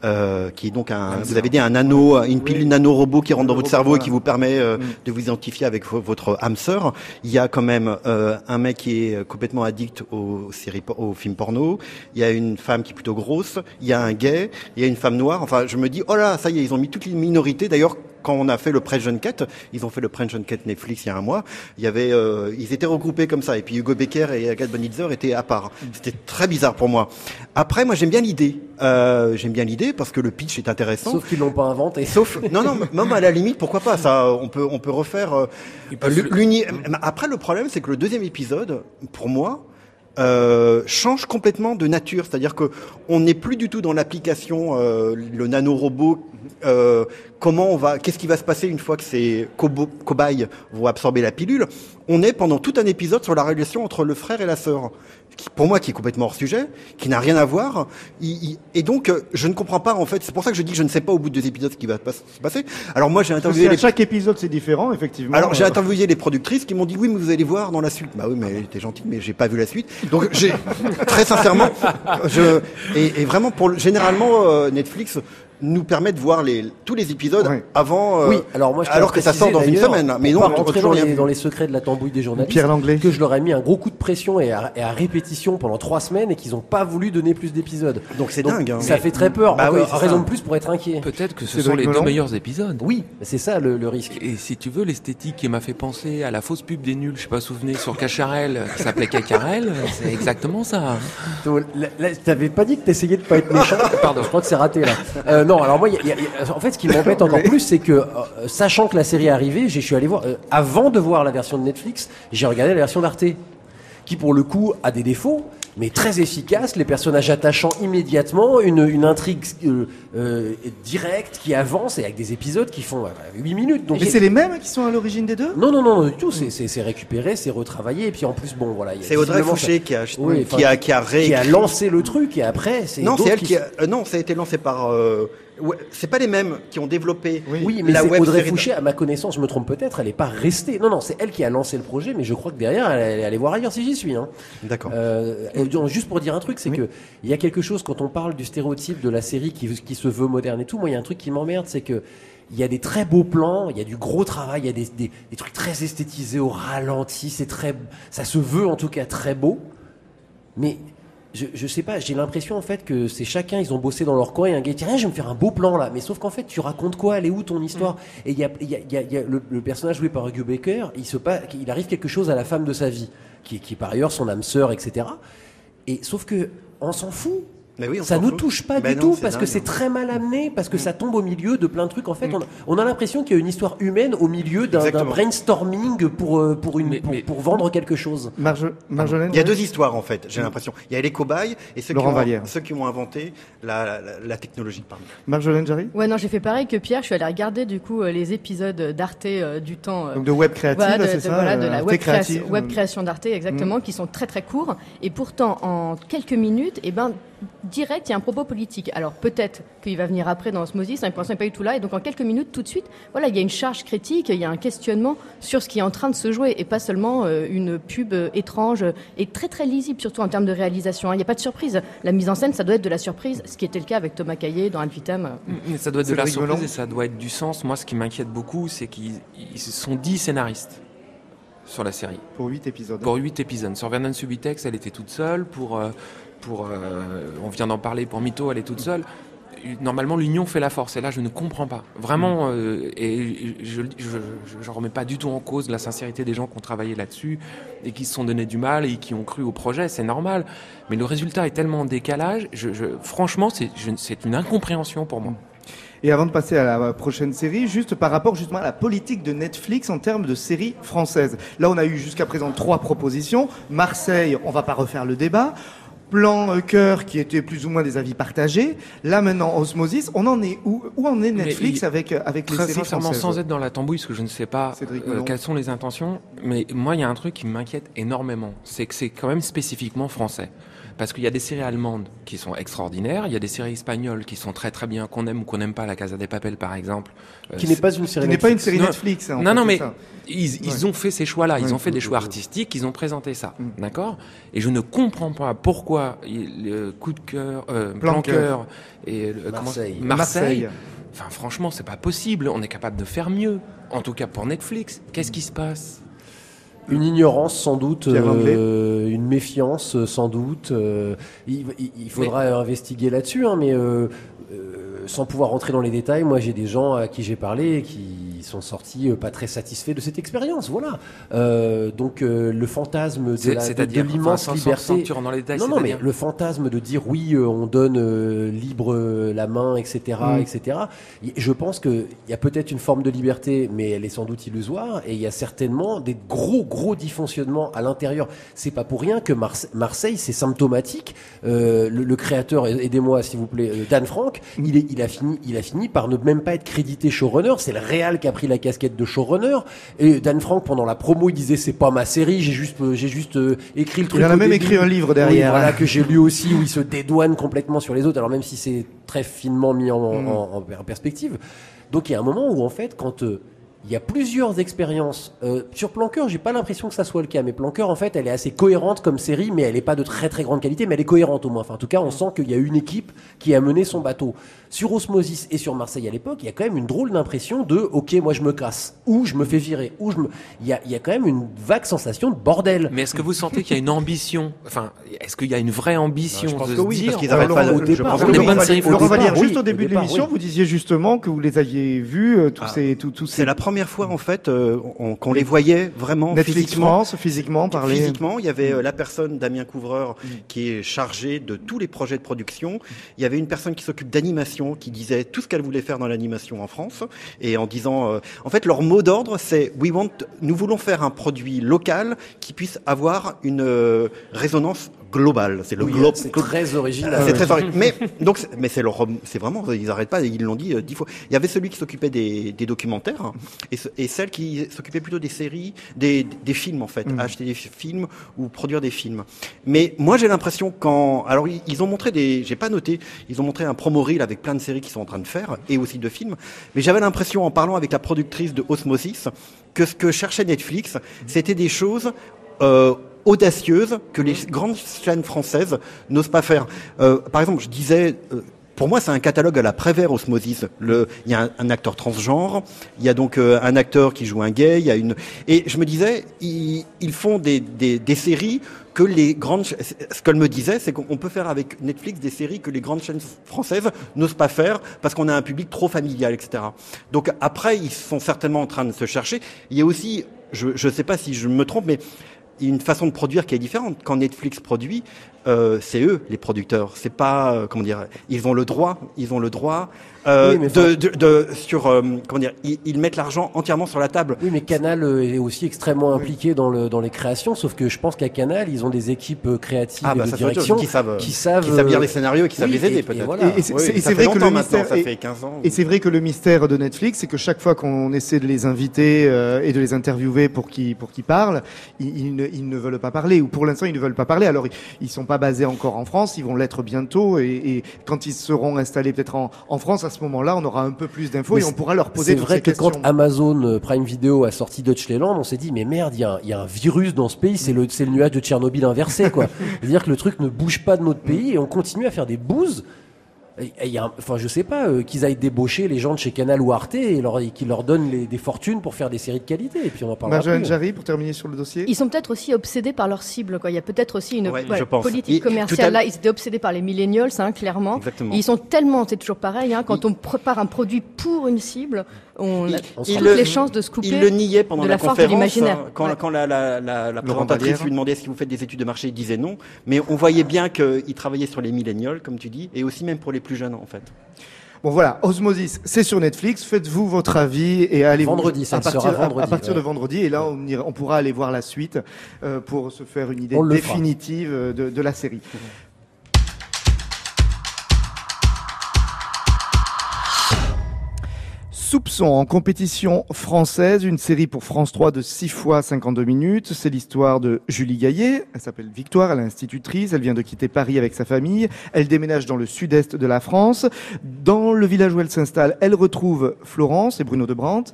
euh, qui est donc un, vous avez dit un nano, une pilule nano-robot qui rentre dans votre cerveau et qui vous permet euh, de vous identifier avec vo- votre âme sœur. Il y a quand même euh, un mec qui est complètement addict aux séries, aux films porno. Il y a une femme qui est plutôt grosse. Il y a un gay. Il y a une femme noire. Enfin, je me dis, oh là, ça y est, ils ont mis toutes les minorités. D'ailleurs, quand on a fait le Press Junket, ils ont fait le Press Junket Netflix il y a un mois. Il y avait, euh, ils étaient regroupés comme ça. Et puis Hugo Becker et Agathe Bonitzer étaient à part. C'était très bizarre pour moi. Après, moi, j'aime bien l'idée. Euh, j'aime bien l'idée parce que le pitch est intéressant. Sauf qu'ils l'ont pas inventé. Sauf, non, non, même à la limite, pourquoi pas Ça, on peut, on peut refaire. euh, Après, le problème, c'est que le deuxième épisode, pour moi, euh, change complètement de nature. C'est-à-dire que on n'est plus du tout dans l'application, euh, le nanorobot. Euh, comment on va, qu'est-ce qui va se passer une fois que ces cobayes vont absorber la pilule On est pendant tout un épisode sur la relation entre le frère et la sœur, qui, pour moi, qui est complètement hors sujet, qui n'a rien à voir. Il- il- et donc, euh, je ne comprends pas en fait. C'est pour ça que je dis que je ne sais pas au bout de deux épisodes ce qui va pas se passer. Alors moi, j'ai interviewé les chaque épisode, c'est différent, effectivement. alors j'ai Euh, interviewé les productrices qui m'ont dit oui mais vous allez voir dans la suite. Bah oui mais t'es gentil mais j'ai pas vu la suite. Donc j'ai très sincèrement je et, et vraiment pour le- généralement euh, Netflix nous permet de voir les tous les épisodes Ouais. avant euh, Oui, alors moi je alors que ça sort dans une semaine. Mais non on toujours dans les, dans les secrets de la tambouille des journalistes. Pierre Langlais. Que je leur ai mis un gros coup de pression et à, et à répétition pendant trois semaines et qu'ils n'ont pas voulu donner plus d'épisodes. Donc c'est dingue. hein. Ça fait très peur. Bah oui, raison ça. de plus pour être inquiet. Peut-être que ce sont les deux meilleurs épisodes. Oui, c'est ça le, le risque. Et si tu veux, l'esthétique qui m'a fait penser à la fausse pub des nuls, je sais pas si vous vous souvenez, sur Cacharel, qui s'appelait Cacarel, c'est exactement ça. Là, T'avais pas dit que t'essayais de pas être méchant? Pardon. Je crois que c'est raté là. Non, alors moi, il y a- il y a- en fait, ce qui m'embête encore plus, c'est que euh, sachant que la série est arrivée, je suis allé voir. euh, avant de voir la version de Netflix, j'ai regardé la version d'Arte, qui pour le coup a des défauts, mais très efficace. Les personnages attachants immédiatement, une, une intrigue euh, euh, directe qui avance et avec des épisodes qui font euh, 8 minutes. Donc Mais j'ai- c'est les mêmes qui sont à l'origine des deux? Non, non, non, non, du tout. C'est- C'est c'est récupéré, c'est retravaillé, et puis en plus, bon, voilà. il y a C'est Audrey Fouché ça- qui a Oui, qui a qui a qui a lancé le truc et après c'est Non, c'est elle qui a, euh, non, ça a été lancé par euh, c'est pas les mêmes qui ont développé oui mais la web Audrey série. Fouché à ma connaissance je me trompe peut-être elle est pas restée non non c'est elle qui a lancé le projet mais je crois que derrière elle, est allée voir ailleurs si j'y suis hein. D'accord. Euh, juste pour dire un truc c'est que il y a quelque chose quand on parle du stéréotype de la série qui, qui se veut moderne et tout moi il y a un truc qui m'emmerde c'est que il y a des très beaux plans, il y a du gros travail, il y a des, des, des trucs très esthétisés au ralenti, c'est très, ça se veut en tout cas très beau. Mais je, je sais pas, j'ai l'impression en fait que c'est chacun, ils ont bossé dans leur coin et un gars dit tiens, je vais me faire un beau plan là. Mais sauf qu'en fait, tu racontes quoi? Elle est où ton histoire? Et il y a, il y a- il y a- il y a le, le personnage joué par Hugh Baker, il, se passe, il arrive quelque chose à la femme de sa vie, qui, est- qui est par ailleurs son âme sœur, etc. Et sauf que on s'en fout. Mais oui, on ça nous fout. touche pas Ben du non, tout parce que c'est très mal amené, parce que ça tombe au milieu de plein de trucs. En fait, on a, on a l'impression qu'il y a une histoire humaine au milieu d'un brainstorming pour, euh, pour, une, Mais- pour, mais- pour vendre quelque chose. Marge- Marjolaine Il y a deux histoires en fait, j'ai l'impression. Il y a les cobayes et ceux qui, ont, Vallière. ceux qui ont inventé la, la, la technologie. Pardon. Marjolaine Jarry Ouais, non, j'ai fait pareil que Pierre. Je suis allée regarder du coup euh, les épisodes d'Arte euh, du temps. euh, Donc de web créative, voilà, de, c'est ça voilà, de la web, créative. création, web création d'Arte, exactement, qui sont très très courts. Et pourtant, en quelques minutes, et ben, direct, il y a un propos politique. Alors peut-être qu'il va venir après dans Osmosis, hein, pour l'instant, il n'est pas du tout là. Et donc en quelques minutes, tout de suite, voilà, il y a une charge critique, il y a un questionnement sur ce qui est en train de se jouer, et pas seulement euh, une pub euh, étrange euh, et très très lisible, surtout en termes de réalisation. hein. Il n'y a pas de surprise. La mise en scène, ça doit être de la surprise, ce qui était le cas avec Thomas Caillé dans Ad Vitam. Mais ça doit être de la surprise et ça doit être du sens. Moi, ce qui m'inquiète beaucoup, c'est qu'ils ils sont 10 scénaristes sur la série. Pour 8 épisodes. Pour 8 épisodes. Sur Vernon Subitex, elle était toute seule. Pour, euh, pour euh, on vient d'en parler, pour Mito, elle est toute seule. Normalement, l'union fait la force. Et là, je ne comprends pas. Vraiment, euh, et je ne remets pas du tout en cause la sincérité des gens qui ont travaillé là-dessus et qui se sont donné du mal et qui ont cru au projet. C'est normal. Mais le résultat est tellement en décalage. Je, je, franchement, c'est une incompréhension pour moi. Et avant de passer à la prochaine série, juste par rapport justement à la politique de Netflix en termes de séries françaises. Là, on a eu jusqu'à présent trois propositions. Marseille, on va pas refaire le débat. Plan euh, cœur qui était plus ou moins des avis partagés. Là maintenant Osmosis, on en est où Où en est Netflix il- avec euh, avec les séries sincèrement, sans être dans la tambouille, parce que je ne sais pas euh, quelles sont les intentions, mais moi, il y a un truc qui m'inquiète énormément. C'est que c'est quand même spécifiquement français. Parce qu'il y a des séries allemandes qui sont extraordinaires, il y a des séries espagnoles qui sont très très bien, qu'on aime ou qu'on n'aime pas, La Casa des Papel par exemple. Euh, Qui n'est pas une série. Qui n'est pas une Netflix. série Non. Netflix. hein, non, non, c'est mais ça. ils, ont fait ces choix-là, ils Ouais. ont fait des choix artistiques, ils ont présenté ça, Mm. d'accord? Et je ne comprends pas pourquoi il- le coup de cœur, euh, Plan cœur. et le- comment- Marseille. Marseille. Enfin, franchement, c'est pas possible. On est capable de faire mieux. En tout cas pour Netflix. Qu'est-ce qui se passe? Une ignorance sans doute, euh, une méfiance euh, sans doute. euh, il, faudra investiguer là-dessus, hein, mais sans pouvoir rentrer dans les détails, moi j'ai des gens à qui j'ai parlé et qui sont sortis euh, pas très satisfaits de cette expérience. Voilà. Euh, donc euh, le fantasme de, l'immense enfin, sans- sans- sans liberté. dans les détails, non, non, mais le fantasme de dire oui, euh, on donne euh, libre euh, la main, etc., Mm. etc. Je pense qu'il y a peut-être une forme de liberté, mais elle est sans doute illusoire, et il y a certainement des gros, gros dysfonctionnements à l'intérieur. C'est pas pour rien que Marse- Marseille, c'est symptomatique. Euh, le, le créateur, aidez-moi s'il vous plaît, euh, Dan Frank, il, est, il a fini, il a fini par ne même pas être crédité showrunner. C'est le réal qui a pris la casquette de showrunner. Et Dan Frank, pendant la promo, il disait c'est pas ma série, j'ai juste, euh, j'ai juste euh, écrit le truc. Il en a même début. écrit un livre Oui, derrière. voilà, que j'ai lu aussi, où il se dédouane complètement sur les autres, alors même si c'est très finement mis en, Mm. en- en- en perspective. Donc il y a un moment où, en fait, quand euh, il y a plusieurs expériences, euh, sur Planqueur, j'ai pas l'impression que ça soit le cas, mais Planqueur, en fait, elle est assez cohérente comme série, mais elle est pas de très très grande qualité, mais elle est cohérente au moins. Enfin, en tout cas, on sent qu'il y a une équipe qui a mené son bateau. Sur Osmosis et sur Marseille à l'époque, il y a quand même une drôle d'impression de, ok, moi je me casse, ou je me fais virer, ou je me... Il y a, il y a quand même une vague sensation de bordel. Mais est-ce que vous sentez qu'il y a une ambition? Enfin, est-ce qu'il y a une vraie ambition Je pense de que se oui, dire? parce qu'ils Alors, arrêtent pas au je départ, Laurent Vallière, juste au début de l'émission, oui. vous disiez justement que vous les aviez vus, euh, tous Ah. ces, tous, tous ces C'est la première fois en fait euh, on- qu'on les voyait vraiment Netflix physiquement. France, physiquement parler. Physiquement, il y avait euh, la personne Damien Couvreur qui est chargé de tous les projets de production. Il y avait une personne qui s'occupe d'animation qui disait tout ce qu'elle voulait faire dans l'animation en France et en disant euh, en fait leur mot d'ordre c'est we want nous voulons faire un produit local qui puisse avoir une résonance globale. C'est le Oui, globe c'est très original. c'est très horrible. Mais donc, c'est- mais c'est leur, c'est vraiment, ils arrêtent pas. Ils l'ont dit euh, dix fois. Il y avait celui qui s'occupait des, des documentaires hein, et, ce- et celle qui s'occupait plutôt des séries, des, des films en fait, Mhm. acheter des films ou produire des films. Mais moi, j'ai l'impression quand, alors ils, ils ont montré des, j'ai pas noté, ils ont montré un promo reel avec plein de séries qu'ils sont en train de faire et aussi de films. Mais j'avais l'impression en parlant avec la productrice de Osmosis que ce que cherchait Netflix, c'était des choses. Euh, audacieuses que les grandes chaînes françaises n'osent pas faire. Euh, par exemple, je disais, euh, pour moi, c'est un catalogue à la Prévert Osmosis. Le, il y a un, un acteur transgenre, il y a donc euh, un acteur qui joue un gay, il y a une, et je me disais, ils, ils font des, des, des séries que les grandes, ce qu'elle me disait, c'est qu'on peut faire avec Netflix des séries que les grandes chaînes françaises n'osent pas faire parce qu'on a un public trop familial, etc. Donc après, ils sont certainement en train de se chercher. Il y a aussi, je ne sais pas si je me trompe, mais une façon de produire qui est différente. Quand Netflix produit, euh, c'est eux les producteurs. C'est pas euh, comment dire. Ils ont le droit. Ils ont le droit euh, Oui, mais de, de, de- sur euh, comment dire. Ils, ils mettent l'argent entièrement sur la table. Oui, mais Canal euh, est aussi extrêmement impliqué dans, le, dans les créations, sauf que je pense qu'à Canal, ils ont des équipes euh, créatives Ah et bah de direction qui savent, qui savent, qui savent lire les scénarios et qui savent les aider et- et peut-être. voilà. Et- et c'est- vrai que le mystère ça fait 15 ans. Et c'est vrai que le mystère de Netflix, c'est que chaque fois qu'on essaie de les inviter euh, et de les interviewer pour qu'ils pour qu'ils parlent, ils, ils ne, ils ne veulent pas parler ou pour l'instant ils ne veulent pas parler. Alors ils, ils sont pas basés encore en France, ils vont l'être bientôt et, et quand ils seront installés peut-être en, en France, à ce moment-là, on aura un peu plus d'infos et on pourra leur poser C'est vrai que questions. quand Amazon euh, Prime Video a sorti Deutschland, on s'est dit mais merde, il y, a un- il y a un virus dans ce pays, c'est le, le nuage de Tchernobyl inversé quoi. C'est-à-dire que le truc ne bouge pas de notre pays et on continue à faire des bouses. Et- et il y a un- Enfin, je sais pas, euh, qu'ils aillent débaucher les gens de chez Canal ou Arte et, leur, et qu'ils leur donnent les- des fortunes pour faire des séries de qualité. Et puis on en parlera. Plus. Jarry, pour terminer sur le dossier. Ils sont peut-être aussi obsédés par leur cible. Quoi. Il y a peut-être aussi une Ouais, ouais, politique Et- tout à commerciale. Là, ils étaient obsédés par les millennials, hein, clairement. Exactement. Ils sont tellement, c'est toujours pareil, hein, quand on prépare un produit pour une cible, on a Il- toutes le- les chances de se couper. Il le niait pendant de la, la conférence. hein, Quand, Ouais. quand la, la, la, la Laurent présentatrice lui demandait si vous faites des études de marché, il disait non. Mais on voyait bien qu'il travaillait sur les millénials, comme tu dis, et aussi même pour les plus jeunes, en fait. Bon voilà, Osmosis, c'est sur Netflix. Faites-vous votre avis et allez Vendredi, ça à ne sera partir, à- à, vendredi, partir de vendredi. Et là, on, ira- on pourra aller voir la suite euh, pour se faire une idée définitive euh, de, de la série. Soupçon en compétition française, une série pour France 3 de 6 fois 52 minutes. C'est l'histoire de Julie Gaillet. Elle s'appelle Victoire, elle est institutrice. Elle vient de quitter Paris avec sa famille. Elle déménage dans le sud-est de la France. Dans le village où elle s'installe, elle retrouve Florence et Bruno de Brandt,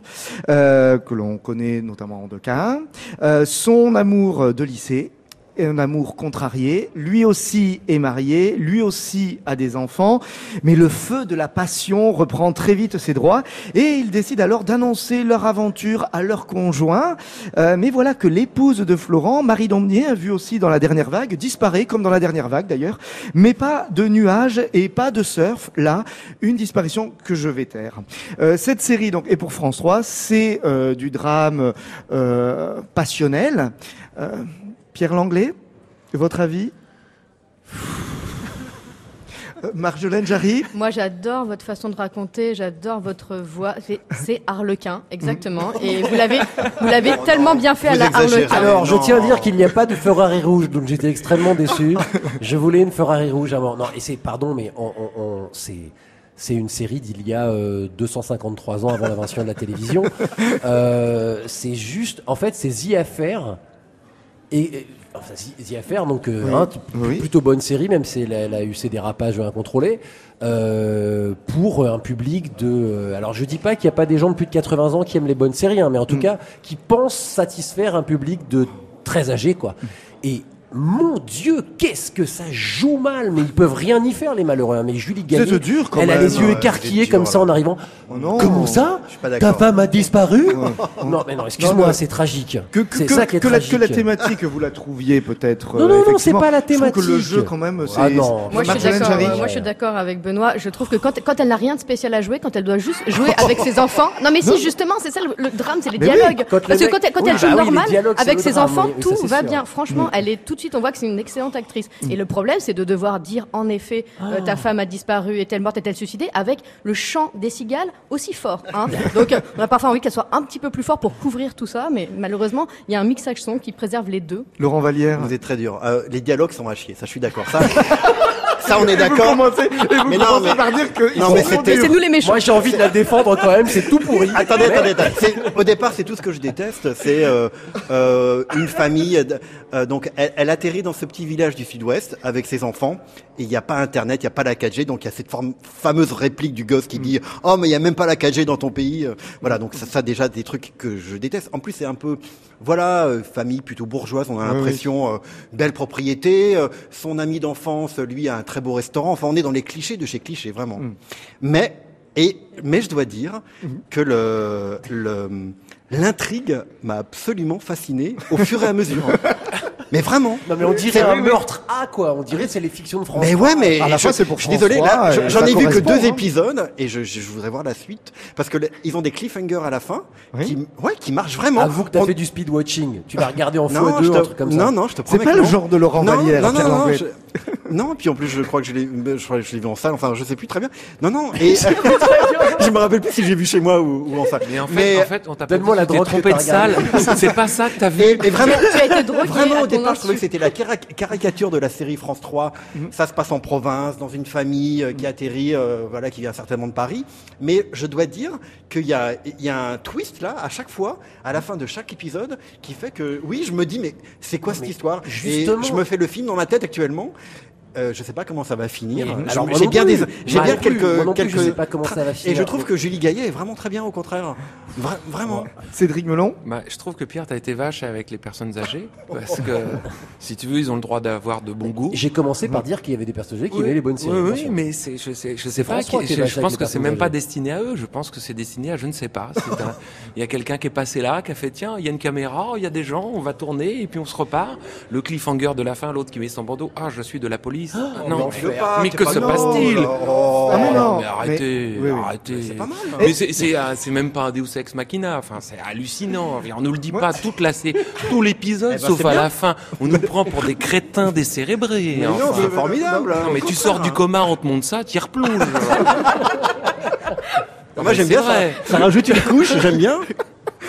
euh, que l'on connaît notamment de Cain. Euh, son amour de lycée, un amour contrarié, lui aussi est marié, lui aussi a des enfants, mais le feu de la passion reprend très vite ses droits et ils décident alors d'annoncer leur aventure à leur conjoint. Euh, mais voilà que l'épouse de Florent, Marie Domnier, vue aussi dans la dernière vague, disparaît comme dans la dernière vague d'ailleurs, mais pas de nuages et pas de surf. Là, une disparition que je vais taire. Euh, cette série donc est pour France 3, c'est euh, du drame euh, passionnel. Euh, Pierre Langlais, votre avis? Euh, Marjolaine Jarry? Moi, j'adore votre façon de raconter, j'adore votre voix. C'est- Harlequin, exactement. Et vous l'avez, vous l'avez tellement bien fait à la. Harlequin. Alors, je tiens à dire qu'il n'y a pas de Ferrari rouge, donc j'étais extrêmement déçu. Je voulais une Ferrari rouge avant. Non, et c'est, pardon, mais on, on- on- c'est, c'est une série d'il y a euh, 253 ans avant l'invention de la télévision. Euh, c'est juste, en fait, c'est The Affair. Et, et- enfin, The- Affair, donc, euh, Oui. hein, Oui. plutôt bonne série, même si elle a, elle a eu ses dérapages incontrôlés, euh, pour un public de. euh, alors, je dis pas qu'il n'y a pas des gens de plus de 80 ans qui aiment les bonnes séries, hein, mais en tout Mm. cas, qui pensent satisfaire un public de très âgé, quoi. Et mon Dieu, qu'est-ce que ça joue mal, mais ils peuvent rien y faire, les malheureux. hein. Mais Julie C'est dur, quand elle a même. les yeux écarquillés comme ça en arrivant. Oh non. Comment ça Je suis pas Ta femme a disparu. Non, mais non, excuse-moi, Non, c'est tragique. que, que, c'est que- ça qui est que la, tragique. que la thématique, vous la trouviez peut-être. Non, euh, non, non, c'est effectivement. pas la Je trouve que le thématique. jeu, quand même, c'est. Ah non. Moi, je suis Marjolaine d'accord. Jarry euh, moi, je suis d'accord avec Benoît. Je trouve que quand, quand elle n'a rien de spécial à jouer, quand elle doit juste jouer avec ses enfants. Non, mais si, justement, c'est ça le, le drame, c'est les Mais oui, dialogues. quand Parce que quand elle, quand oui, elle joue bah oui, les normal dialogues, c'est avec le ses drame, enfants, oui, oui, ça, tout c'est va sûr. bien. Franchement, elle est tout de suite, on voit que c'est une excellente actrice. Mm. Et le problème, c'est de devoir dire, en effet, euh, Ah. ta femme a disparu, est-elle morte, est-elle suicidée, avec le chant des cigales aussi fort. Hein. Donc, euh, on a parfois envie qu'elle soit un petit peu plus fort pour couvrir tout ça, mais malheureusement, il y a un mixage son qui préserve les deux. Laurent Vallière. Vous êtes très dur. Euh, les dialogues sont à chier, ça je suis d'accord. Ça, ça on est d'accord. et vous Mais non, commencez mais- par dire que. Non, mais c'était- C'est nous les méchants. Moi, j'ai envie de la défendre quand même, c'est tout pourri. Attendez, attendez, attendez. Au départ, c'est tout ce que je déteste. C'est euh, euh, une famille. euh, euh, donc, elle, elle atterrit dans ce petit village du Sud-Ouest avec ses enfants. Et il n'y a pas Internet, il n'y a pas la 4G. Donc, il y a cette forme- fameuse réplique du gosse qui dit Oh, mais il n'y a même pas la 4G dans ton pays. Voilà, donc ça, ça déjà des trucs que je déteste. En plus, c'est un peu, voilà, euh, famille plutôt bourgeoise. On a l'impression euh, belle propriété. euh, son ami d'enfance, lui, a un très beau restaurant. Enfin, on est dans les clichés de chez clichés, vraiment. Mais et mais je dois dire que le le l'intrigue m'a absolument fasciné au fur et à mesure. mais vraiment. Non, mais on dirait C'est- un meurtre A, quoi. On dirait que c'est les fictions de France. Mais ouais, mais À la je, fois, c'est pour je suis désolé, là, 3, je- et j'en ai vu que deux hein. épisodes et je, je, je voudrais voir la suite parce que le- ils ont des cliffhangers à la fin Oui. qui ouais qui marchent vraiment. Avoue que t'as On- fait du speed watching. Tu vas regarder en non, x2, je te- un truc comme ça. non, non, je te promets C'est pas que le non. genre de Laurent non, Vallière, non, Pierre non, non, je- non, puis en plus je crois que je l'ai, je l'ai vu en salle. Enfin, je sais plus très bien. Non, non. Et je me rappelle plus si j'ai vu chez moi ou, ou en salle. Mais en fait, Mais- en fait on t'a pas dit la que trompé de salle. C'est pas ça que t'as vu. Et, et vraiment, Tu as été Vraiment, au départ, je trouvais que c'était la cara- caricature de la série France 3. Ça se passe en province, dans une famille euh, qui atterrit, euh, voilà, qui vient certainement de Paris. Mais je dois dire qu'il y a, il y a un twist là, à chaque fois, à la fin de chaque épisode, qui fait que, oui, je me dis, mais c'est quoi cette Mais histoire? Justement. Et je me fais le film dans ma tête actuellement. Euh, je sais pas comment ça va finir. Mais, alors, j'ai bien des, j'ai bien quelques, plus, quelques. je sais pas comment ça va Et finir. je trouve que Julie Gaillet est vraiment très bien, au contraire. Vra- vraiment. Cédric Melon. Bah, je trouve que Pierre, t'as été vache avec les personnes âgées, parce que si tu veux, ils ont le droit d'avoir de bon goût. J'ai commencé par dire qu'il y avait des personnages qui Oui, avaient les bonnes séries. Oui, mais c'est, je sais, je sais pas. Qui- je, je pense que c'est personnes même pas âgées. destiné à eux. Je pense que c'est destiné à je ne sais pas. Un- il y a quelqu'un qui est passé là, qui a fait tiens, il y a une caméra, il y a des gens, on va tourner et puis on se repart. Le cliffhanger de la fin, l'autre qui met son bandeau. Ah, je suis de la police. Ah, non, Je veux pas, mais que pas- se non, passe-t-il là, oh. Ah, mais non. mais arrêtez, Mais- oui, oui. arrêtez. C'est pas mal. hein. Mais c'est, euh, c'est même pas un Deus Ex Machina. Enfin, c'est hallucinant. On nous le dit pas toute la sé- tout l'épisode, Eh ben, sauf à bien. la fin. On nous prend pour des crétins décérébrés. Mais non, enfin. c'est formidable. Non, mais tu sors du coma, on te montre ça, tu y replonges. Moi, j'aime bien vrai. ça. Ça rajoute une couche, j'aime bien.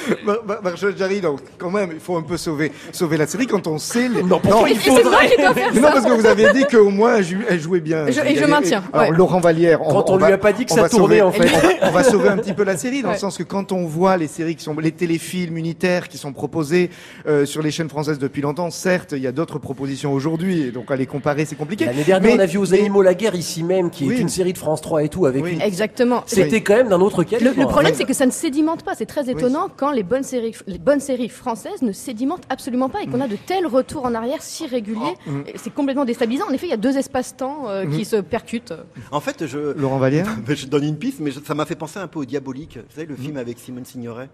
Mar- Mar- Marjolaine Jarry, donc, quand même, il faut un peu sauver, sauver la série quand on sait. les- Non, pourquoi il faudrait qui dois faire Mais non, parce que vous avez dit qu'au moins elle jou- elle jouait bien. Je- et je maintiens, Alors, ouais. Laurent Vallière, on, Quand on va- lui a pas dit que on ça tournait, sauver- en fait. On va, on va sauver un petit peu la série, dans le sens que quand on voit les séries qui sont, les téléfilms unitaires qui sont proposés euh, sur les chaînes françaises depuis longtemps, certes, il y a d'autres propositions aujourd'hui, et donc à les comparer, c'est compliqué. L'année dernière, Mais- on a vu aux mais- animaux la guerre ici même, qui Oui. est une série de France 3 et tout, avec Oui. une- Exactement. C'était quand même d'un autre Le, calibre. le problème, c'est que ça ne sédimente pas. C'est très étonnant quand les les bonnes séries, les bonnes séries françaises ne sédimentent absolument pas et qu'on a de tels retours en arrière si réguliers. Et C'est complètement déstabilisant. En effet, il y a deux espaces-temps euh, qui se percutent. En fait, je, Laurent Vallière je donne une piste, mais je- ça m'a fait penser un peu au Diabolique. Vous savez, le film avec Simone Signoret.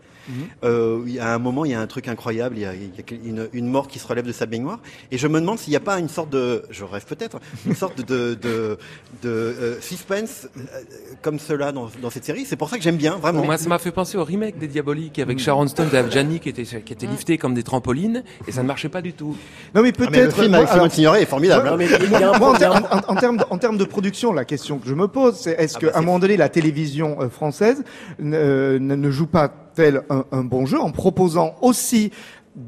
Euh, où il y a un moment, il y a un truc incroyable. Il y a, il y a une, une mort qui se relève de sa baignoire. Et je me demande s'il n'y a pas une sorte de, je rêve peut-être, une sorte de, de, de euh, suspense euh, comme cela dans, dans cette série. C'est pour ça que j'aime bien, vraiment. Bon, moi, ça m'a fait penser au remake des Diaboliques avec Sharon Stone Adjani qui étaient, qui étaient liftés comme des trampolines et ça ne marchait pas du tout. Non, mais Ah, mais le peut-être. film avec Simone Signoret est formidable. Non, mais il y a un Moi, en, termes de, en termes de production, la question que je me pose, c'est est-ce Ah qu'à bah, un moment donné, la télévision euh, française ne, ne- ne joue pas tel un, un bon jeu en proposant aussi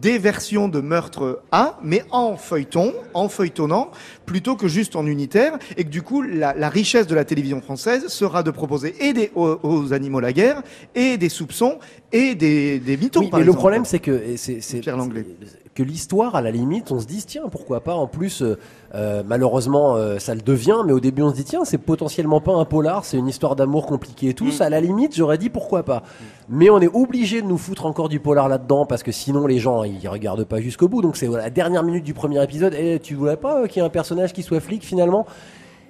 des versions de meurtre A, mais en feuilleton, en feuilletonnant, plutôt que juste en unitaire, et que du coup, la, la richesse de la télévision française sera de proposer et des, aux, aux animaux la guerre, et des soupçons, et des, des mythos, Oui, par mais le problème, c'est que et c'est c'est- Pierre Langlais. c'est- que l'histoire, à la limite, on se dit tiens, pourquoi pas. En plus, euh, euh, malheureusement, euh, ça le devient, mais au début, on se dit tiens, c'est potentiellement pas un polar, c'est une histoire d'amour compliquée et tout. Mm. Ça, à la limite, j'aurais dit pourquoi pas. Mais on est obligé de nous foutre encore du polar là-dedans parce que sinon, les gens, ils regardent pas jusqu'au bout. Donc c'est voilà, la dernière minute du premier épisode. Et tu voulais pas euh, qu'il y ait un personnage qui soit flic finalement?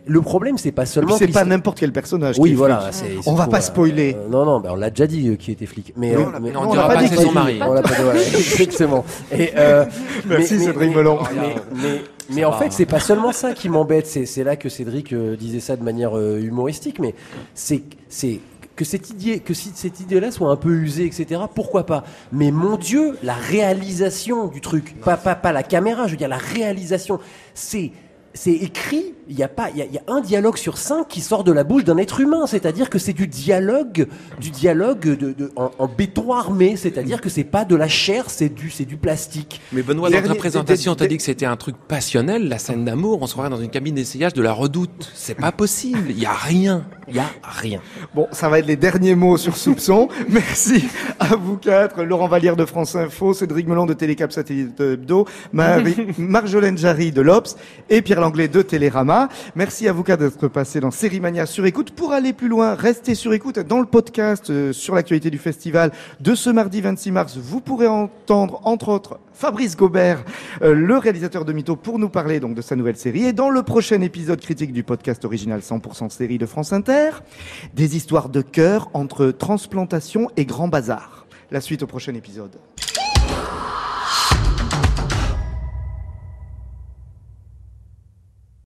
Le problème, c'est pas seulement. c'est pas n'importe quel personnage. Oui, qui est voilà. On va pas spoiler. euh, non, non, ben on l'a déjà dit euh, qui était flic. Mais, Oui, euh, on l'a- mais- Non, on dira pas pas c'est son mari. on l'a pas dit, voilà, exactement. Et, euh, Merci, mais, Cédric mais, Melon. Mais, mais, mais en fait, c'est pas seulement ça qui m'embête. C'est là que Cédric euh, disait ça de manière euh, humoristique, mais c'est c'est que cette idée, que si cette idée-là soit un peu usée, etc. Pourquoi pas? Mais mon Dieu, la réalisation du truc, pas pas pas la caméra, je veux dire la réalisation, c'est c'est écrit, il y a pas, il y a, il y a un dialogue sur cinq qui sort de la bouche d'un être humain, c'est-à-dire que c'est du dialogue, du dialogue de, de- en, en béton armé, c'est-à-dire que c'est pas de la chair, c'est du, c'est du plastique. Mais Benoît, dans ta présentation, t'as dit que c'était un truc passionnel, la scène d'amour, on se croirait dans une cabine d'essayage de la redoute. C'est pas possible, il y a rien, il y a rien. Bon, ça va être les derniers mots sur Soupçon. Merci à vous quatre, Laurent Vallière de France Info, Cédric Melon de Télécap Satellite Hebdo, Marjolaine Jarry de l'Obs et Pierre Langlais de Télérama. Merci à vous quatre d'être passés dans Série Mania sur écoute. Pour aller plus loin, restez sur écoute dans le podcast euh, sur l'actualité du festival de ce mardi 26 mars. Vous pourrez entendre, entre autres, Fabrice Gobert, euh, le réalisateur de Mytho, pour nous parler donc de sa nouvelle série. Et dans le prochain épisode critique du podcast original 100% série de France Inter, des histoires de cœur entre transplantation et grand bazar. La suite au prochain épisode.